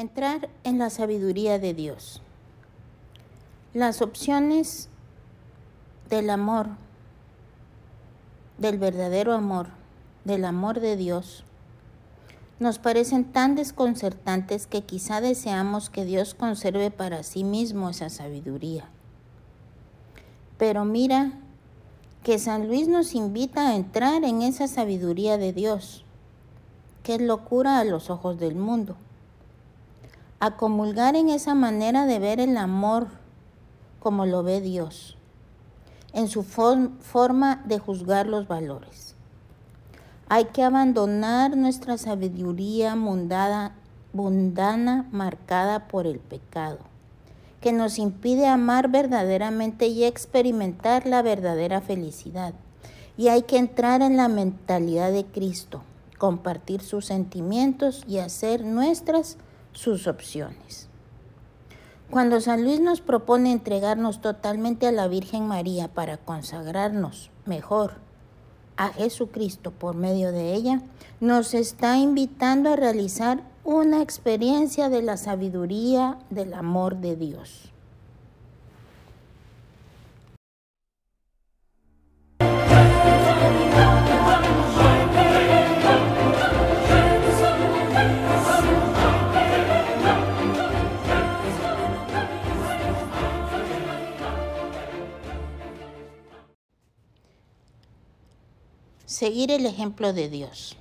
Entrar en la sabiduría de Dios. Las opciones del amor, del verdadero amor, del amor de Dios, nos parecen tan desconcertantes que quizá deseamos que Dios conserve para sí mismo esa sabiduría. Pero mira que San Luis nos invita a entrar en esa sabiduría de Dios, que es locura a los ojos del mundo a comulgar en esa manera de ver el amor como lo ve Dios, en su forma de juzgar los valores. Hay que abandonar nuestra sabiduría mundana, mundana marcada por el pecado, que nos impide amar verdaderamente y experimentar la verdadera felicidad. Y hay que entrar en la mentalidad de Cristo, compartir sus sentimientos y hacer nuestras sus opciones. Cuando San Luis nos propone entregarnos totalmente a la Virgen María para consagrarnos mejor a Jesucristo por medio de ella, nos está invitando a realizar una experiencia de la sabiduría del amor de Dios. Seguir el ejemplo de Dios.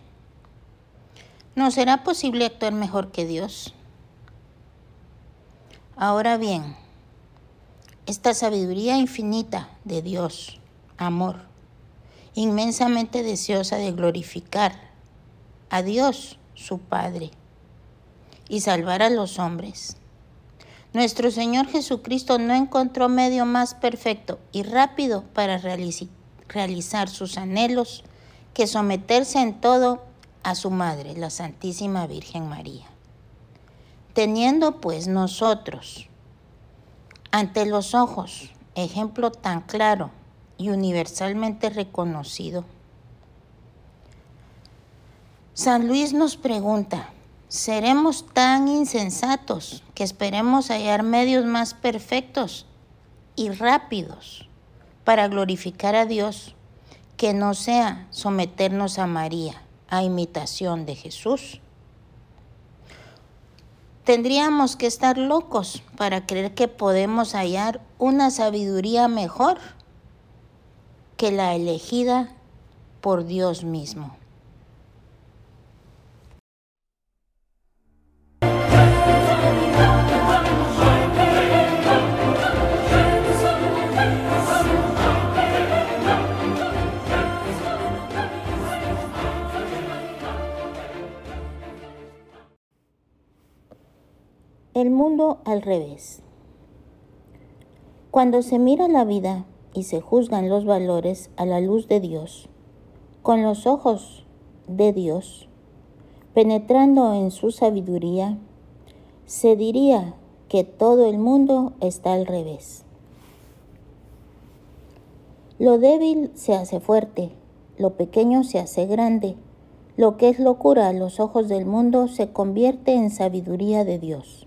¿No será posible actuar mejor que Dios? Ahora bien, esta sabiduría infinita de Dios, amor, inmensamente deseosa de glorificar a Dios, su Padre, y salvar a los hombres. Nuestro Señor Jesucristo no encontró medio más perfecto y rápido para realizar sus anhelos que someterse en todo a su Madre, la Santísima Virgen María. Teniendo pues nosotros ante los ojos ejemplo tan claro y universalmente reconocido, San Luis nos pregunta, ¿seremos tan insensatos que esperemos hallar medios más perfectos y rápidos para glorificar a Dios que no sea someternos a María, a imitación de Jesús. Tendríamos que estar locos para creer que podemos hallar una sabiduría mejor que la elegida por Dios mismo. El mundo al revés. Cuando se mira la vida y se juzgan los valores a la luz de Dios, con los ojos de Dios, penetrando en su sabiduría, se diría que todo el mundo está al revés. Lo débil se hace fuerte, lo pequeño se hace grande, lo que es locura a los ojos del mundo se convierte en sabiduría de Dios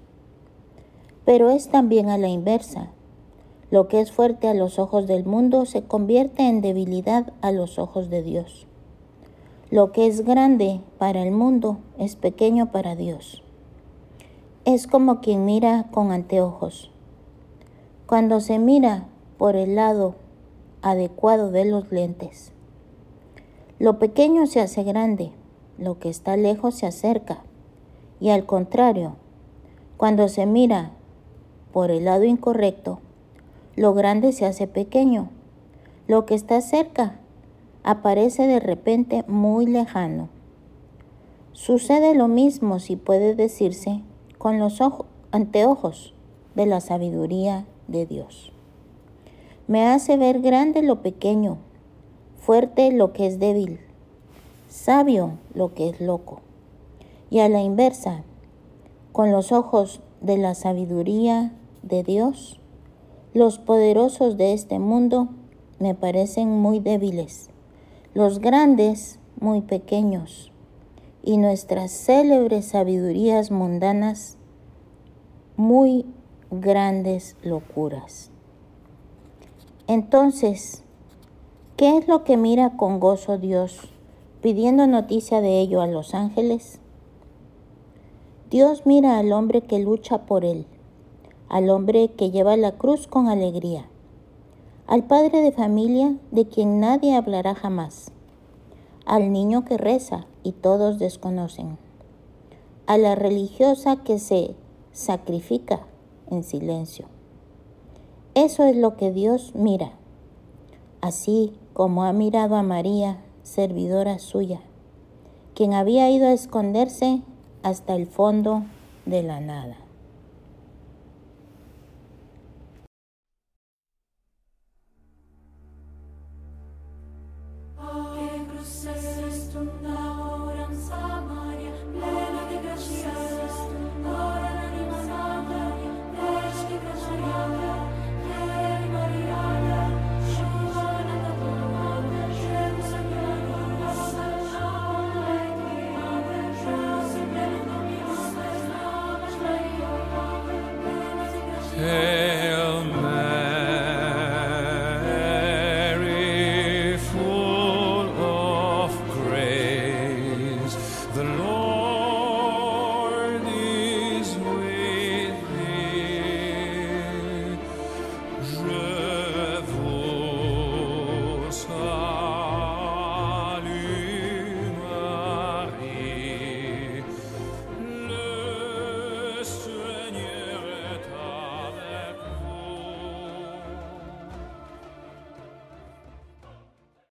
pero es también a la inversa. Lo que es fuerte a los ojos del mundo se convierte en debilidad a los ojos de Dios. Lo que es grande para el mundo es pequeño para Dios. Es como quien mira con anteojos. Cuando se mira por el lado adecuado de los lentes, lo pequeño se hace grande, lo que está lejos se acerca. Y al contrario, cuando se mira por el lado incorrecto, lo grande se hace pequeño. Lo que está cerca aparece de repente muy lejano. Sucede lo mismo, si puede decirse, con los anteojos de la sabiduría de Dios. Me hace ver grande lo pequeño, fuerte lo que es débil, sabio lo que es loco. Y a la inversa, con los ojos de la sabiduría de Dios, los poderosos de este mundo me parecen muy débiles, los grandes muy pequeños, y nuestras célebres sabidurías mundanas muy grandes locuras. Entonces, ¿qué es lo que mira con gozo Dios pidiendo noticia de ello a los ángeles? Dios mira al hombre que lucha por él, al hombre que lleva la cruz con alegría, al padre de familia de quien nadie hablará jamás, al niño que reza y todos desconocen, a la religiosa que se sacrifica en silencio. Eso es lo que Dios mira, así como ha mirado a María, servidora suya, quien había ido a esconderse hasta el fondo de la nada. nuestro